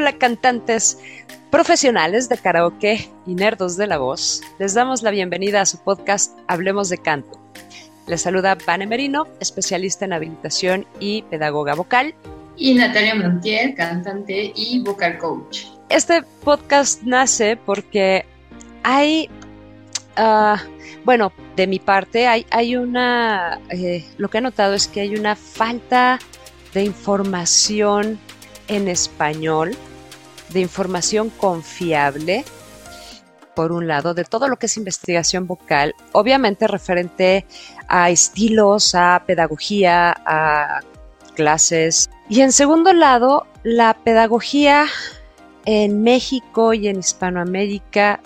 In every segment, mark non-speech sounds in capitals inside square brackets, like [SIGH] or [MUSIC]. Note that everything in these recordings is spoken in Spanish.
Hola cantantes profesionales de karaoke y nerdos de la voz. Les damos la bienvenida a su podcast Hablemos de Canto. Les saluda Vane Merino, especialista en habilitación y pedagoga vocal. Y Natalia Montiel, cantante y vocal coach. Este podcast nace porque hay, ah, bueno, de mi parte hay, hay una, eh, lo que he notado es que hay una falta de información en español, de información confiable, por un lado, de todo lo que es investigación vocal, obviamente referente a estilos, a pedagogía, a clases. Y en segundo lado, la pedagogía en México y en Hispanoamérica,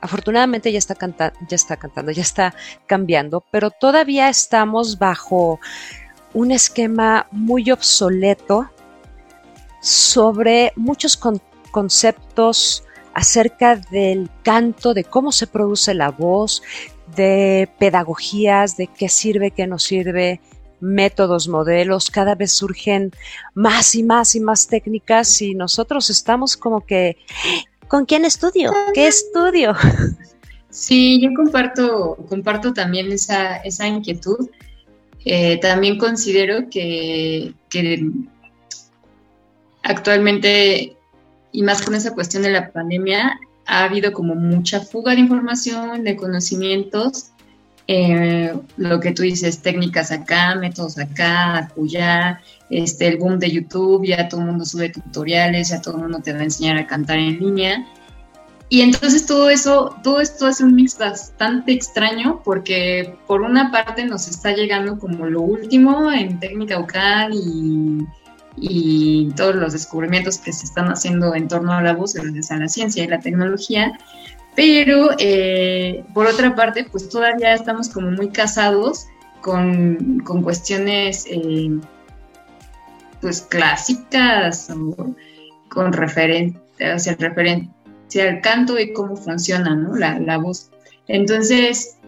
afortunadamente ya está, ya está cantando, ya está cambiando, pero todavía estamos bajo un esquema muy obsoleto sobre muchos conceptos acerca del canto, de cómo se produce la voz, de pedagogías, de qué sirve, qué no sirve, métodos, modelos, cada vez surgen más y más y más técnicas y nosotros estamos como que, ¿con quién estudio? ¿Qué estudio? Sí, yo comparto, comparto también esa, esa inquietud. Eh, también considero que, que actualmente, y más con esa cuestión de la pandemia, ha habido como mucha fuga de información, de conocimientos, eh, lo que tú dices, técnicas acá, métodos acá, acullá, este, el boom de YouTube, ya todo el mundo sube tutoriales, ya todo el mundo te va a enseñar a cantar en línea. Y entonces todo eso, todo esto es un mix bastante extraño porque por una parte nos está llegando como lo último en técnica vocal y, y todos los descubrimientos que se están haciendo en torno a la voz a la ciencia y la tecnología, pero eh, por otra parte, pues todavía estamos como muy casados con, cuestiones eh, pues clásicas o con referencia, hacia referencia al canto y cómo funciona ¿no? la, la voz. Entonces,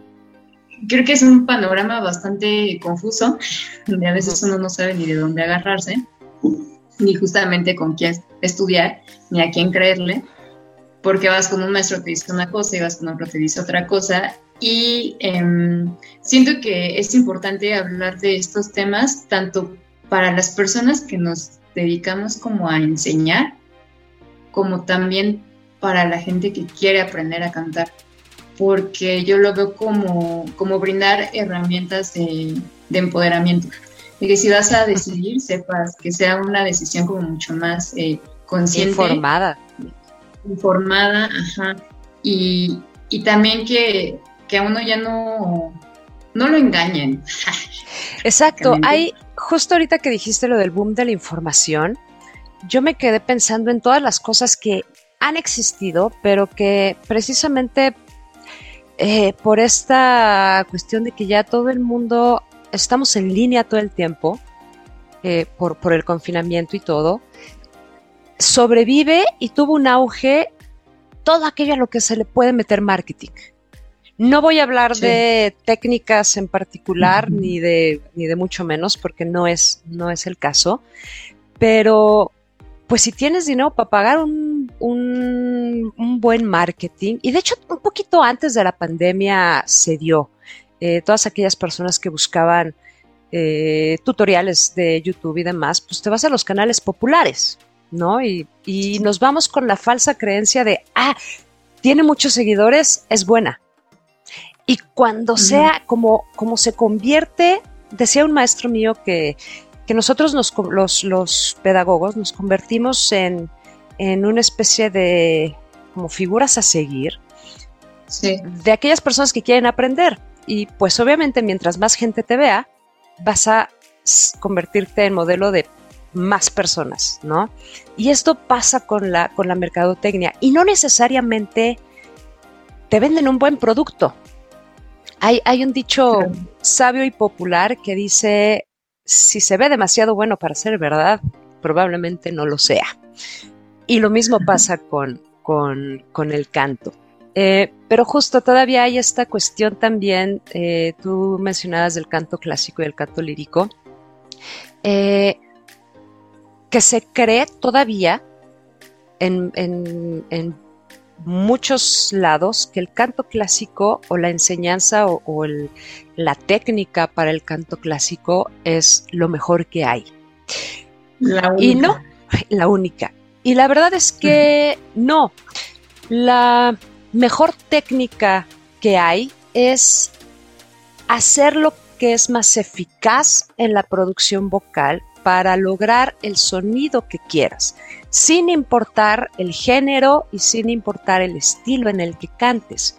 creo que es un panorama bastante confuso, donde a veces uno no sabe ni de dónde agarrarse, ni justamente con quién estudiar, ni a quién creerle porque vas con un maestro te dice una cosa y vas con otro te dice otra cosa. Y em, siento que es importante hablar de estos temas tanto para las personas que nos dedicamos como a enseñar, como también para la gente que quiere aprender a cantar, porque yo lo veo como, como brindar herramientas de, empoderamiento. Y que si vas a decidir, sepas que sea una decisión como mucho más eh, consciente. Informada informada, ajá, y, también que, a uno ya no, no lo engañen. [LAUGHS] Exacto, hay, justo ahorita que dijiste lo del boom de la información, yo me quedé pensando en todas las cosas que han existido, pero que precisamente eh, por esta cuestión de que ya todo el mundo estamos en línea todo el tiempo, eh, por, por el confinamiento y todo, sobrevive y tuvo un auge todo aquello a lo que se le puede meter marketing. No voy a hablar de técnicas en particular, ni, de, ni de mucho menos, porque no es, no es el caso. Pero, pues si tienes dinero para pagar un, un, buen marketing, y de hecho un poquito antes de la pandemia se dio, eh, todas aquellas personas que buscaban eh, tutoriales de YouTube y demás, pues te vas a los canales populares, ¿no? Y, nos vamos con la falsa creencia de, ah, tiene muchos seguidores, es buena. Y cuando sea como, como se convierte, decía un maestro mío que, nosotros los, los pedagogos nos convertimos en, en una especie de como figuras a seguir de aquellas personas que quieren aprender. Y pues obviamente mientras más gente te vea, vas a convertirte en modelo de más personas, ¿no? Y esto pasa con la, con la mercadotecnia y no necesariamente te venden un buen producto. Hay, hay un dicho sabio y popular que dice, si se ve demasiado bueno para ser verdad, probablemente no lo sea. Y lo mismo pasa con, con, el canto. Eh, pero justo todavía hay esta cuestión también, eh, tú mencionabas del canto clásico y el canto lírico. Eh, que se cree todavía en, en, muchos lados que el canto clásico o la enseñanza o, la técnica para el canto clásico es lo mejor que hay. La única. Y no, la única. Y la verdad es que no. La mejor técnica que hay es hacer lo que es más eficaz en la producción vocal para lograr el sonido que quieras, sin importar el género y sin importar el estilo en el que cantes.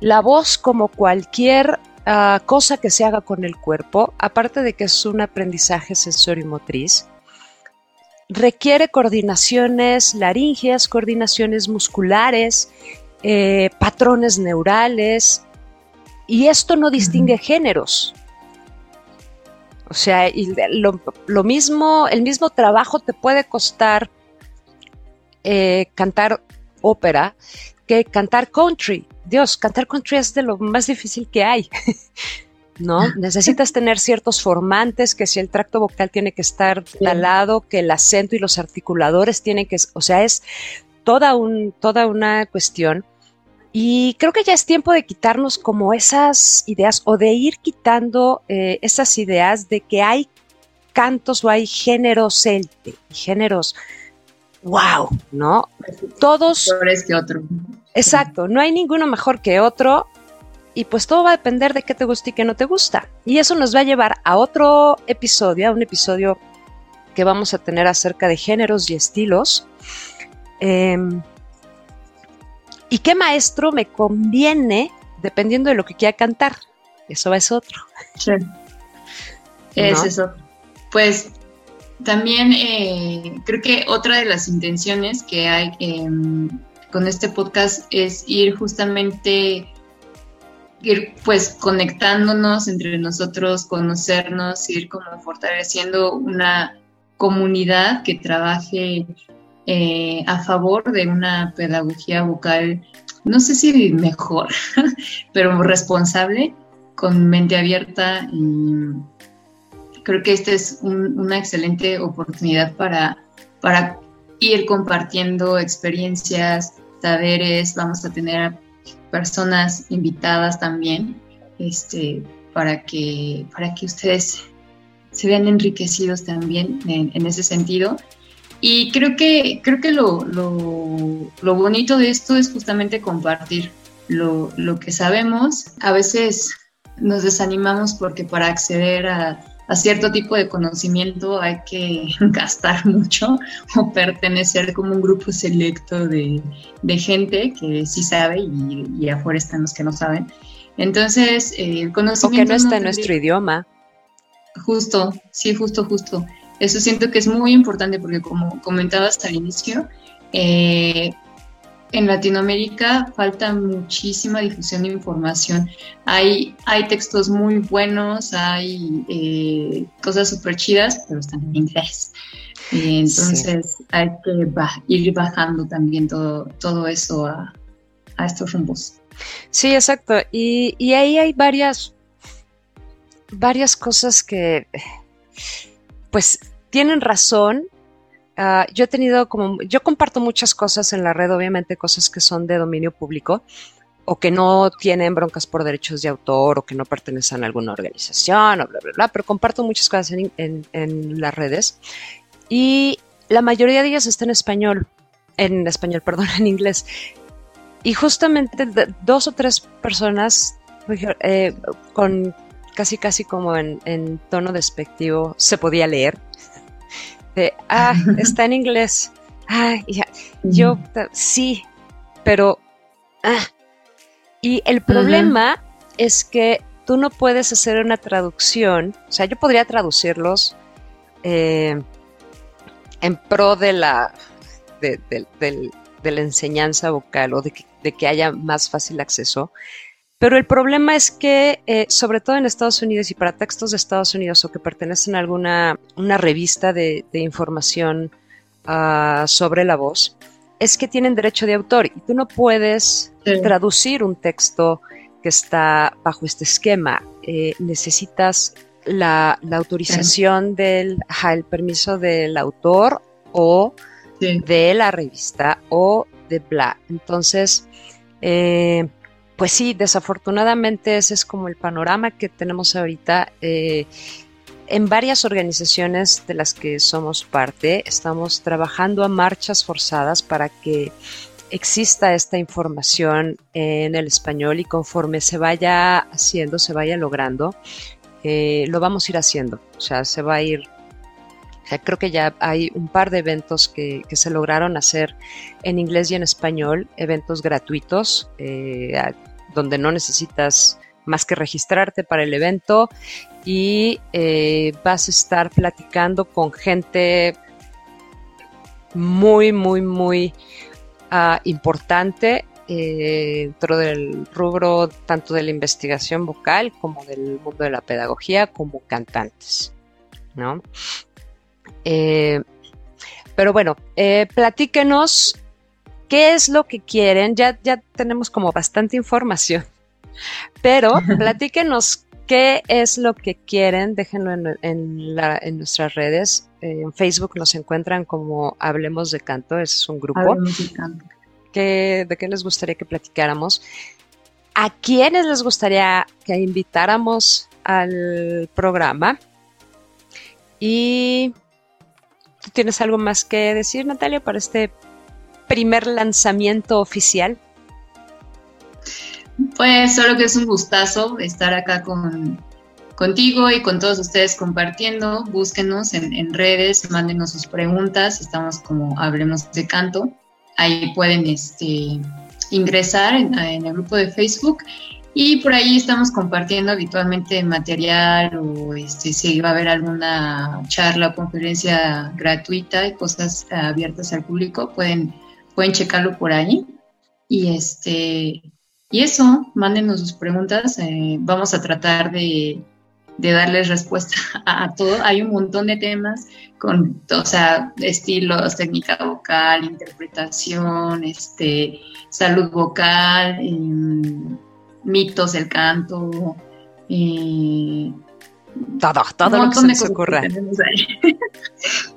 La voz, como cualquier ah, cosa que se haga con el cuerpo, aparte de que es un aprendizaje sensorio-motriz, requiere coordinaciones laringeas, coordinaciones musculares, eh, patrones neurales, y esto no distingue géneros. O sea, lo, mismo, el mismo trabajo te puede costar eh, cantar ópera que cantar country. Dios, cantar country es de lo más difícil que hay. [LAUGHS] ¿no? [LAUGHS] Necesitas tener ciertos formantes, que si el tracto vocal tiene que estar talado, que el acento y los articuladores tienen que, o sea, es toda, un, toda una cuestión. Y creo que ya es tiempo de quitarnos como esas ideas o de ir quitando eh, esas ideas de que hay cantos o hay géneros celte y géneros wow, ¿no? Todos. Mejores que otro. Exacto, no hay ninguno mejor que otro y pues todo va a depender de qué te gusta y qué no te gusta. Y eso nos va a llevar a otro episodio, a un episodio que vamos a tener acerca de géneros y estilos. Em, ¿Y qué maestro me conviene dependiendo de lo que quiera cantar? Eso es otro. Sí. Es eso. Pues también eh, creo que otra de las intenciones que hay em, con este podcast es ir justamente ir pues conectándonos entre nosotros, conocernos, ir como fortaleciendo una comunidad que trabaje eh, a favor de una pedagogía vocal, no sé si mejor, [LAUGHS] pero responsable, con mente abierta y creo que esta es una excelente oportunidad para, para ir compartiendo experiencias, saberes, vamos a tener personas invitadas también, este, para que, para que ustedes se vean enriquecidos también en ese sentido y creo que, creo que lo, lo, bonito de esto es justamente compartir lo, que sabemos. A veces nos desanimamos porque para acceder a, cierto tipo de conocimiento hay que [LAUGHS] gastar mucho o pertenecer como un grupo selecto de, gente que sí sabe y, afuera están los que no saben. Entonces, eh, el conocimiento... O que no está en nuestro idioma. Justo, sí, justo, justo. Eso siento que es muy importante porque como comentabas al inicio, eh, en Latinoamérica falta muchísima difusión de información. Hay, hay textos muy buenos, hay eh, cosas súper chidas, pero están en inglés. entonces hay que ir bajando también todo, todo eso a, estos rumbos. Sí, exacto. Y, y ahí hay varias, varias cosas que, pues, tienen razón. Ah, yo he tenido como, yo comparto muchas cosas en la red, obviamente cosas que son de dominio público o que no tienen broncas por derechos de autor o que no pertenecen a alguna organización o bla, bla, bla, pero comparto muchas cosas en, en, las redes y la mayoría de ellas está en español, en español, [LAUGHS] perdón, en inglés. Y justamente dos o tres personas eh, con casi casi como en tono despectivo se podía leer de, ah, [LAUGHS] está en inglés. Ah, ya, yo sí, pero, ah. Y el problema es que tú no puedes hacer una traducción, o sea, yo podría traducirlos eh, en pro de la, de, la enseñanza vocal o de que, de que haya más fácil acceso, pero el problema es que, eh, sobre todo en Estados Unidos y para textos de Estados Unidos o que pertenecen a alguna una revista de, información ah, sobre la voz, es que tienen derecho de autor y tú no puedes traducir un texto que está bajo este esquema. Eh, necesitas la, autorización del, el permiso del autor o de la revista o de bla. Entonces, eh, pues sí, desafortunadamente ese es como el panorama que tenemos ahorita. Eh, en varias organizaciones de las que somos parte, estamos trabajando a marchas forzadas para que exista esta información en el español y conforme se vaya haciendo, se vaya logrando, eh, lo vamos a ir haciendo. O sea, se va a ir creo que ya hay un par de eventos que, se lograron hacer en inglés y en español, eventos gratuitos, eh, donde no necesitas más que registrarte para el evento y eh, vas a estar platicando con gente muy, muy, muy ah, importante eh, dentro del rubro tanto de la investigación vocal como del mundo de la pedagogía como cantantes, ¿no? Eh, pero bueno, platíquenos qué es lo que quieren. Ya, ya tenemos como bastante información, pero platíquenos qué es lo que quieren. Déjenlo en, nuestras redes. Eh, en Facebook nos encuentran como Hablemos de Canto, es un grupo. de Canto. ¿De qué les gustaría que platicáramos? ¿A quiénes les gustaría que invitáramos al programa? Y ¿Tú tienes algo más que decir, Natalia, para este primer lanzamiento oficial? Pues solo que es un gustazo estar acá con, contigo y con todos ustedes compartiendo. Búsquenos en, redes, mándenos sus preguntas. Estamos como Hablemos de Canto. Ahí pueden este, ingresar en, en el grupo de Facebook y por ahí estamos compartiendo habitualmente material o este, si va a haber alguna charla o conferencia gratuita y cosas abiertas al público, pueden, pueden checarlo por ahí. Y, este, y eso, mándenos sus preguntas. Eh, vamos a tratar de, de darles respuesta [LAUGHS] a, todo. Hay un montón de temas con, o sea, estilos, técnica vocal, interpretación, este, salud vocal. Eh, mitos del canto, y todo, todo lo que se nos ocurra. un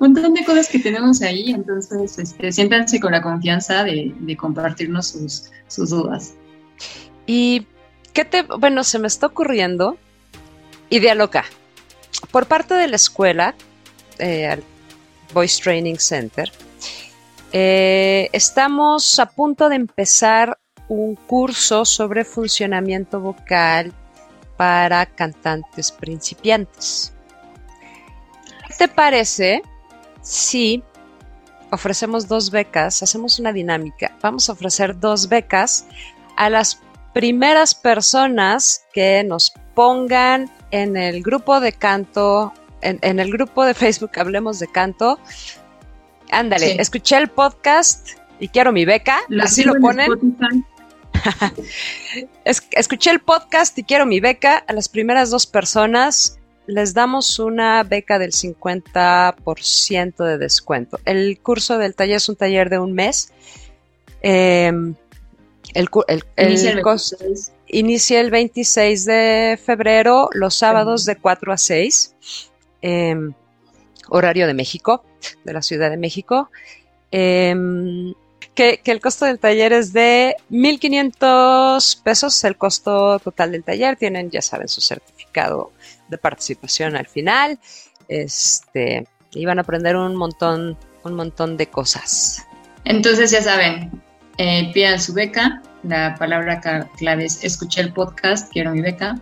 [LAUGHS] montón de cosas que tenemos ahí, entonces este, siéntanse con la confianza de, compartirnos sus, sus, dudas. Y qué te, bueno, se me está ocurriendo idea loca. Por parte de la escuela, eh, Voice Training Center, eh, estamos a punto de empezar un curso sobre funcionamiento vocal para cantantes principiantes. ¿Qué te parece si ofrecemos dos becas, hacemos una dinámica? Vamos a ofrecer dos becas a las primeras personas que nos pongan en el grupo de canto, en, el grupo de [LAUGHS] Facebook Hablemos de Canto. Ándale, escuché el podcast y quiero mi beca, así lo ponen [LAUGHS] escuché el podcast y quiero mi beca. A las primeras dos personas les damos una beca del 50% de descuento. El curso del taller es un taller de un mes. Em, el, inicia, el 26 de febrero, los sábados de 4 a 6, em, horario de México, de la Ciudad de México. Em, que, el costo del taller es de 1.500 pesos, el costo total del taller. Tienen, ya saben, su certificado de participación al final. Este, y van a aprender un montón, un montón de cosas. Entonces, ya saben, eh, pidan su beca. La palabra clave es escuché el podcast, quiero mi beca.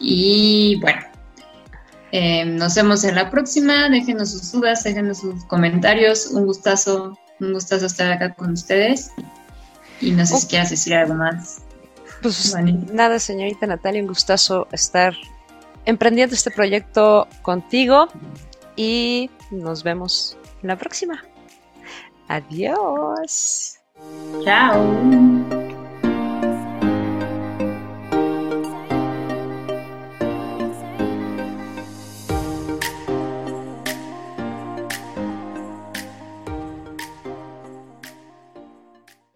Y bueno, eh, nos vemos en la próxima. Déjenos sus dudas, déjenos sus comentarios. Un gustazo un gustazo estar acá con ustedes. Y no sé si quieras decir algo más. Pues nada, señorita Natalia, un gustazo estar emprendiendo este proyecto contigo y nos vemos en la próxima. Adiós. Chao.